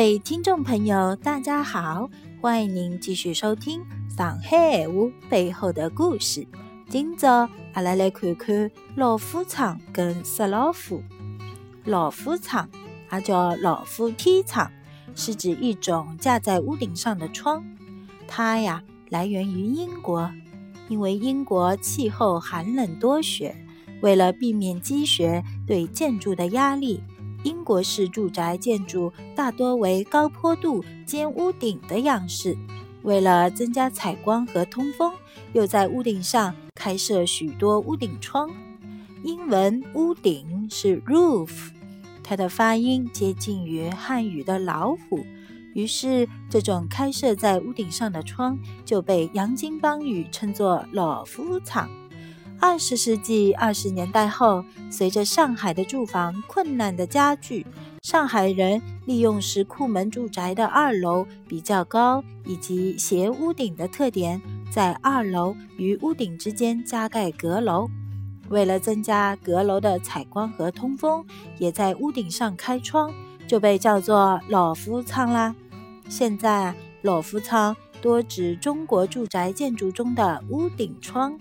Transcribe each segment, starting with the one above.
各位听众朋友，大家好，欢迎您继续收听《上海话背后的故事》。今朝阿拉来看看老虎窗跟石老虎。老虎窗也叫老虎天窗，是指一种架在屋顶上的窗。它呀，来源于英国，因为英国气候寒冷多雪，为了避免积雪对建筑的压力。英国式住宅建筑大多为高坡度尖屋顶的样式，为了增加采光和通风，又在屋顶上开设许多屋顶窗。英文“屋顶”是 roof，它的发音接近于汉语的老虎，于是这种开设在屋顶上的窗就被洋泾浜语称作“老夫场”。二十世纪二十年代后，随着上海的住房困难的加剧，上海人利用石库门住宅的二楼比较高以及斜屋顶的特点，在二楼与屋顶之间加盖阁楼。为了增加阁楼的采光和通风，也在屋顶上开窗，就被叫做老夫仓啦。现在，老夫仓多指中国住宅建筑中的屋顶窗。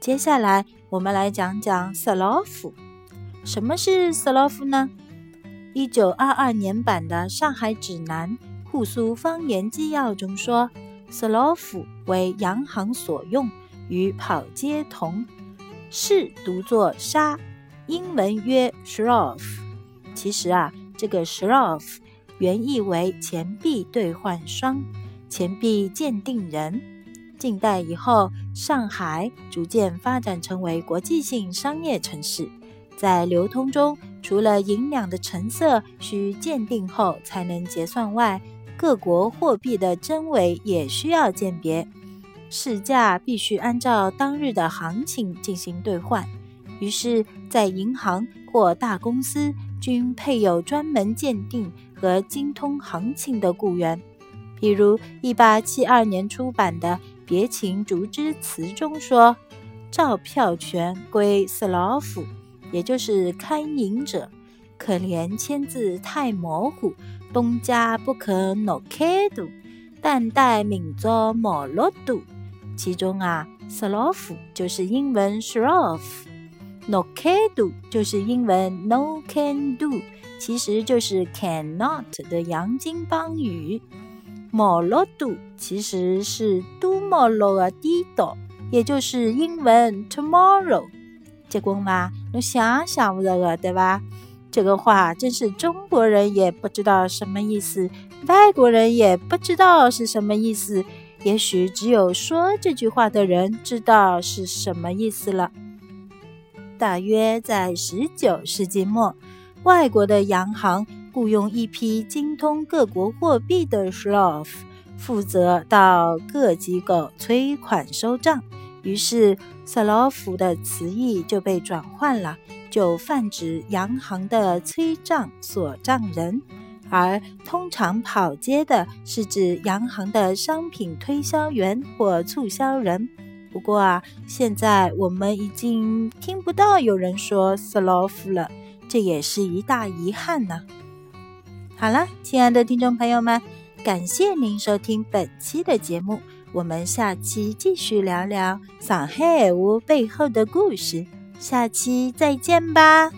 接下来，我们来讲讲斯洛夫。什么是斯洛夫呢？一九二二年版的《上海指南·沪苏方言纪要》中说，斯洛夫为洋行所用，与跑街同，是读作沙，英文约 shroff。其实啊，这个 shroff 原意为钱币兑换商、钱币鉴定人。近代以后，上海逐渐发展成为国际性商业城市。在流通中，除了银两的成色需鉴定后才能结算外，各国货币的真伪也需要鉴别，市价必须按照当日的行情进行兑换。于是，在银行或大公司均配有专门鉴定和精通行情的雇员。比如，一八七二年出版的。别情竹枝词中说：“照票权归斯劳夫，也就是看银者。可怜签字太模糊，东家不肯挪开度，但待明朝毛落度。其中啊，斯劳夫就是英文 s h r o f n o 开度就是英文 no can do，其实就是 cannot 的洋泾浜语。”毛罗度其实是多毛罗的地道，也就是英文 tomorrow。结果嘛，侬想想不着个，对吧？这个话真是中国人也不知道什么意思，外国人也不知道是什么意思。也许只有说这句话的人知道是什么意思了。大约在十九世纪末，外国的洋行。雇佣一批精通各国货币的 s h r o f 负责到各机构催款收账。于是 s l o f 的词义就被转换了，就泛指洋行的催账锁账人，而通常跑街的是指洋行的商品推销员或促销人。不过啊，现在我们已经听不到有人说 s l o f 了，这也是一大遗憾呢。好了，亲爱的听众朋友们，感谢您收听本期的节目，我们下期继续聊聊上海屋背后的故事，下期再见吧。